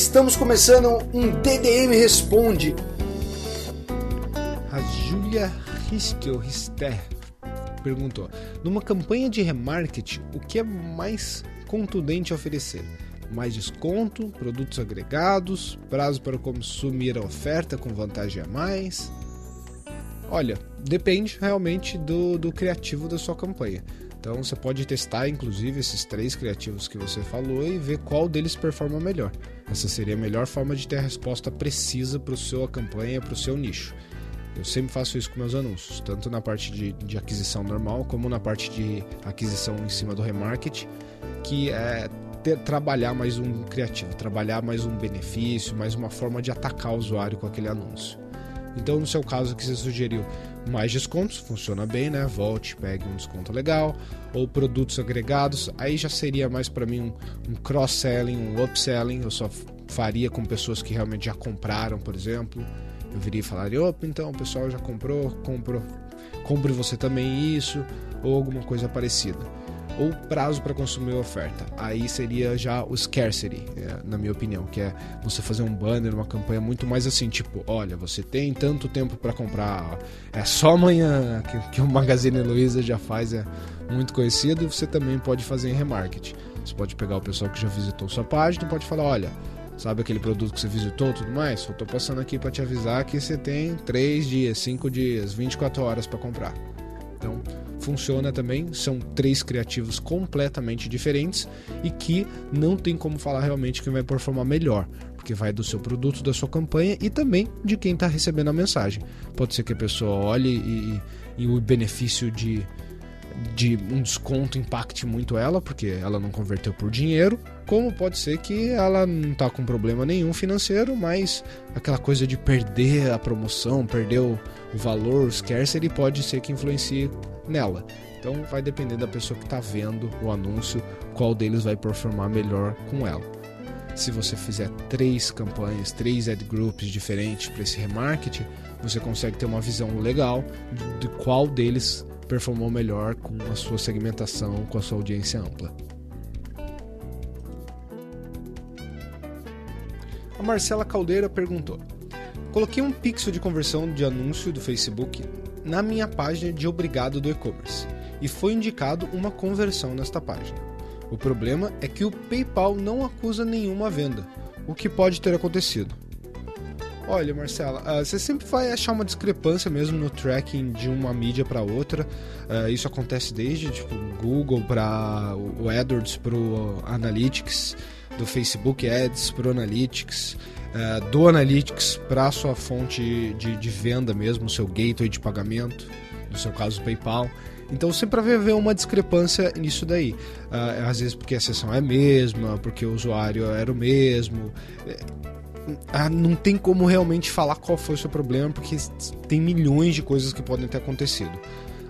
Estamos começando um DDM Responde. A Julia Rister perguntou: Numa campanha de remarketing, o que é mais contundente a oferecer? Mais desconto, produtos agregados, prazo para consumir a oferta com vantagem a mais? Olha, depende realmente do, do criativo da sua campanha. Então você pode testar, inclusive, esses três criativos que você falou e ver qual deles performa melhor. Essa seria a melhor forma de ter a resposta precisa para a sua campanha, para o seu nicho. Eu sempre faço isso com meus anúncios, tanto na parte de, de aquisição normal, como na parte de aquisição em cima do remarketing, que é ter, trabalhar mais um criativo, trabalhar mais um benefício, mais uma forma de atacar o usuário com aquele anúncio. Então, no seu caso que você sugeriu, mais descontos, funciona bem, né? Volte, pegue um desconto legal, ou produtos agregados, aí já seria mais para mim um, um cross-selling, um upselling, eu só faria com pessoas que realmente já compraram, por exemplo. Eu viria e falaria, opa, então o pessoal já comprou, comprou, compre você também isso, ou alguma coisa parecida ou prazo para consumir a oferta. Aí seria já o scarcity, é, na minha opinião, que é você fazer um banner, uma campanha muito mais assim, tipo, olha, você tem tanto tempo para comprar, é só amanhã que, que o Magazine Luiza já faz, é muito conhecido, e você também pode fazer em remarketing. Você pode pegar o pessoal que já visitou sua página e pode falar, olha, sabe aquele produto que você visitou tudo mais? Só tô passando aqui para te avisar que você tem 3 dias, 5 dias, 24 horas para comprar. Então, funciona também. São três criativos completamente diferentes e que não tem como falar realmente quem vai performar melhor, porque vai do seu produto, da sua campanha e também de quem está recebendo a mensagem. Pode ser que a pessoa olhe e, e, e o benefício de, de um desconto impacte muito ela, porque ela não converteu por dinheiro, como pode ser que ela não está com problema nenhum financeiro, mas aquela coisa de perder a promoção, perder o, o valor, o scarcity, pode ser que influencie nela. Então vai depender da pessoa que está vendo o anúncio, qual deles vai performar melhor com ela. Se você fizer três campanhas, três ad groups diferentes para esse remarketing, você consegue ter uma visão legal de qual deles performou melhor com a sua segmentação, com a sua audiência ampla. A Marcela Caldeira perguntou: Coloquei um pixel de conversão de anúncio do Facebook na minha página de obrigado do e-commerce e foi indicado uma conversão nesta página. O problema é que o PayPal não acusa nenhuma venda. O que pode ter acontecido? Olha, Marcela, uh, você sempre vai achar uma discrepância mesmo no tracking de uma mídia para outra. Uh, isso acontece desde tipo Google para o AdWords para o Analytics, do Facebook Ads para o Analytics uh, do Analytics para sua fonte de, de venda mesmo, seu gateway de pagamento, no seu caso o PayPal. Então sempre vai haver uma discrepância nisso daí. Uh, às vezes porque a sessão é a mesma, porque o usuário era o mesmo. Uh, não tem como realmente falar qual foi o seu problema, porque tem milhões de coisas que podem ter acontecido.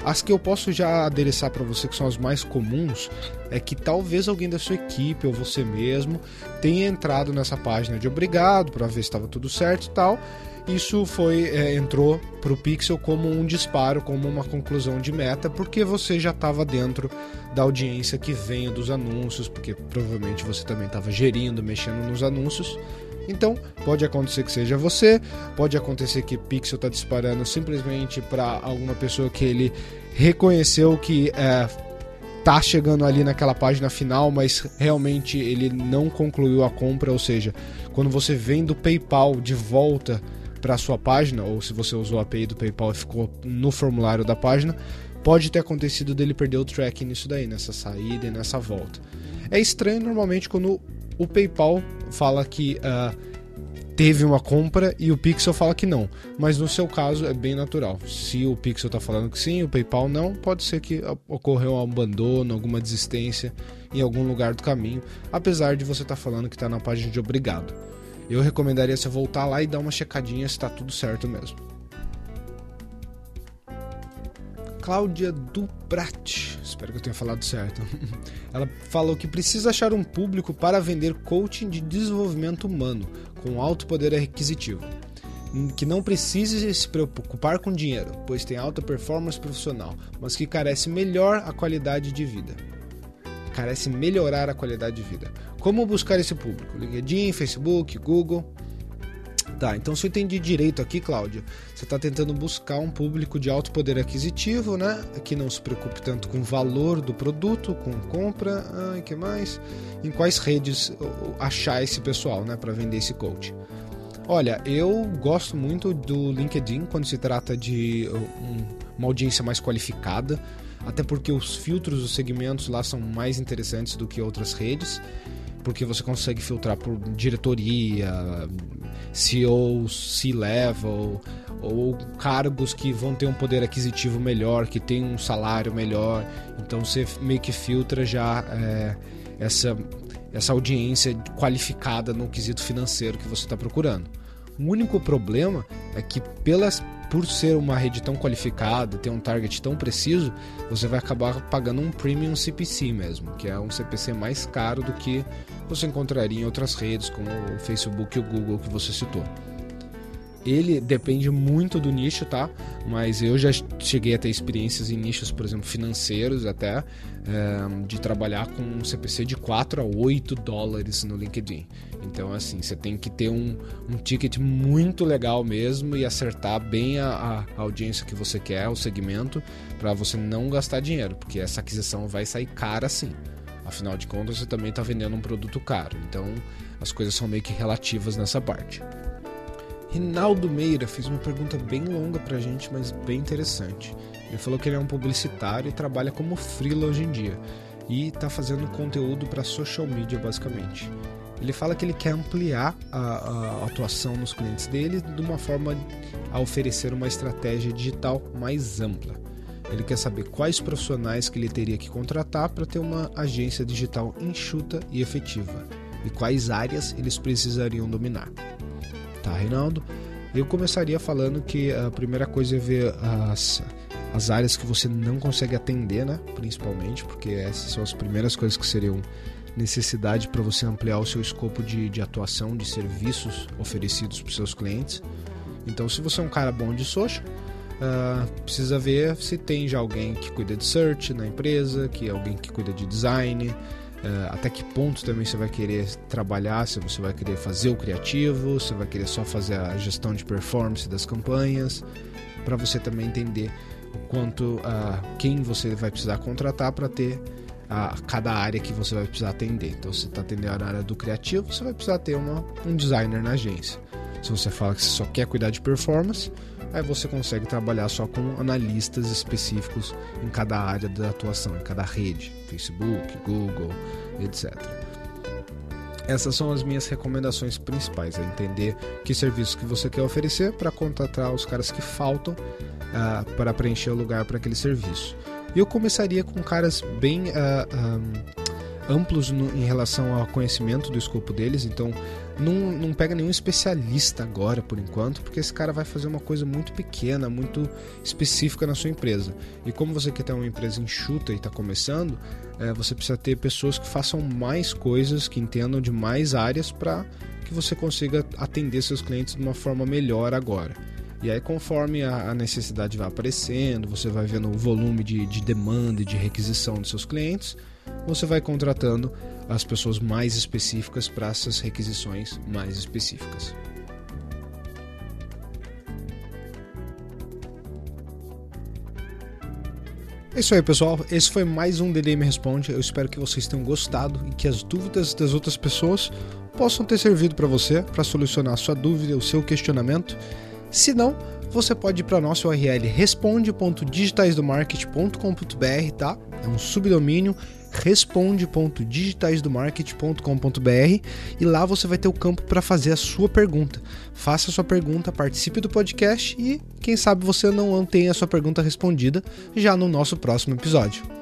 As que eu posso já adereçar para você, que são as mais comuns, é que talvez alguém da sua equipe ou você mesmo tenha entrado nessa página de obrigado para ver se estava tudo certo e tal. Isso foi é, entrou para o Pixel como um disparo, como uma conclusão de meta, porque você já estava dentro da audiência que vem dos anúncios, porque provavelmente você também estava gerindo, mexendo nos anúncios então, pode acontecer que seja você, pode acontecer que Pixel está disparando simplesmente para alguma pessoa que ele reconheceu que é, tá chegando ali naquela página final, mas realmente ele não concluiu a compra, ou seja, quando você vem do PayPal de volta para sua página, ou se você usou a API do PayPal e ficou no formulário da página, pode ter acontecido dele perder o tracking nisso daí, nessa saída e nessa volta. É estranho normalmente quando o PayPal fala que uh, teve uma compra e o Pixel fala que não. Mas no seu caso é bem natural. Se o Pixel está falando que sim, o PayPal não, pode ser que ocorreu um abandono, alguma desistência em algum lugar do caminho, apesar de você estar tá falando que está na página de obrigado. Eu recomendaria você voltar lá e dar uma checadinha se está tudo certo mesmo. Cláudia Duprat, espero que eu tenha falado certo. Ela falou que precisa achar um público para vender coaching de desenvolvimento humano com alto poder aquisitivo que não precise se preocupar com dinheiro, pois tem alta performance profissional, mas que carece melhor a qualidade de vida. Carece melhorar a qualidade de vida. Como buscar esse público? LinkedIn, Facebook, Google. Tá, então se eu entendi direito aqui, Cláudia, você está tentando buscar um público de alto poder aquisitivo, né? Que não se preocupe tanto com o valor do produto, com compra, ah, que mais? Em quais redes achar esse pessoal, né, para vender esse coach? Olha, eu gosto muito do LinkedIn quando se trata de um, uma audiência mais qualificada, até porque os filtros, os segmentos lá são mais interessantes do que outras redes, porque você consegue filtrar por diretoria, CEO, C-level, ou cargos que vão ter um poder aquisitivo melhor, que tem um salário melhor. Então você meio que filtra já é, essa, essa audiência qualificada no quesito financeiro que você está procurando. O único problema é que pelas por ser uma rede tão qualificada, ter um target tão preciso, você vai acabar pagando um premium CPC mesmo, que é um CPC mais caro do que você encontraria em outras redes, como o Facebook e o Google que você citou. Ele depende muito do nicho, tá? Mas eu já cheguei a ter experiências em nichos, por exemplo, financeiros até, é, de trabalhar com um CPC de 4 a 8 dólares no LinkedIn. Então, assim, você tem que ter um, um ticket muito legal mesmo e acertar bem a, a audiência que você quer, o segmento, para você não gastar dinheiro, porque essa aquisição vai sair cara sim. Afinal de contas, você também está vendendo um produto caro. Então, as coisas são meio que relativas nessa parte. Rinaldo Meira fez uma pergunta bem longa pra gente, mas bem interessante. Ele falou que ele é um publicitário e trabalha como freela hoje em dia e está fazendo conteúdo para social media basicamente. Ele fala que ele quer ampliar a, a, atuação nos clientes dele de uma forma a oferecer uma estratégia digital mais ampla. Ele quer saber quais profissionais que ele teria que contratar para ter uma agência digital enxuta e efetiva e quais áreas eles precisariam dominar tá, Reinaldo? Eu começaria falando que a primeira coisa é ver as, as áreas que você não consegue atender, né? Principalmente, porque essas são as primeiras coisas que seriam necessidade para você ampliar o seu escopo de, de atuação, de serviços oferecidos para seus clientes. Então, se você é um cara bom de social, uh, precisa ver se tem já alguém que cuida de search na empresa, que é alguém que cuida de design, até que ponto também você vai querer trabalhar, se você vai querer fazer o criativo, se vai querer só fazer a gestão de performance das campanhas, para você também entender o quanto uh, quem você vai precisar contratar para ter uh, cada área que você vai precisar atender. Então, se está atendendo a área do criativo, você vai precisar ter uma, um designer na agência. Se você fala que você só quer cuidar de performance, aí você consegue trabalhar só com analistas específicos em cada área da atuação, em cada rede, Facebook, Google, etc. Essas são as minhas recomendações principais, é entender que serviços que você quer oferecer para contratar os caras que faltam uh, para preencher o lugar para aquele serviço. E eu começaria com caras bem uh, ah, um, amplos no, em relação ao conhecimento do escopo deles, então não, não pega nenhum especialista agora, por enquanto, porque esse cara vai fazer uma coisa muito pequena, muito específica na sua empresa. E como você quer ter uma empresa enxuta e está começando, é, você precisa ter pessoas que façam mais coisas, que entendam de mais áreas para que você consiga atender seus clientes de uma forma melhor agora. E aí, conforme a, necessidade vai aparecendo, você vai vendo o volume de, de demanda e de requisição dos seus clientes, você vai contratando as pessoas mais específicas para essas requisições mais específicas. É isso aí, pessoal. Esse foi mais um DDM Responde. Eu espero que vocês tenham gostado e que as dúvidas das outras pessoas possam ter servido para você para solucionar a sua dúvida, o seu questionamento. Se não, você pode ir para nosso URL responde.digitaisdomarket.com.br, tá? É um subdomínio responde.digitaisdomarket.com.br e lá você vai ter o campo para fazer a sua pergunta. Faça a sua pergunta, participe do podcast e quem sabe você não tenha a sua pergunta respondida já no nosso próximo episódio.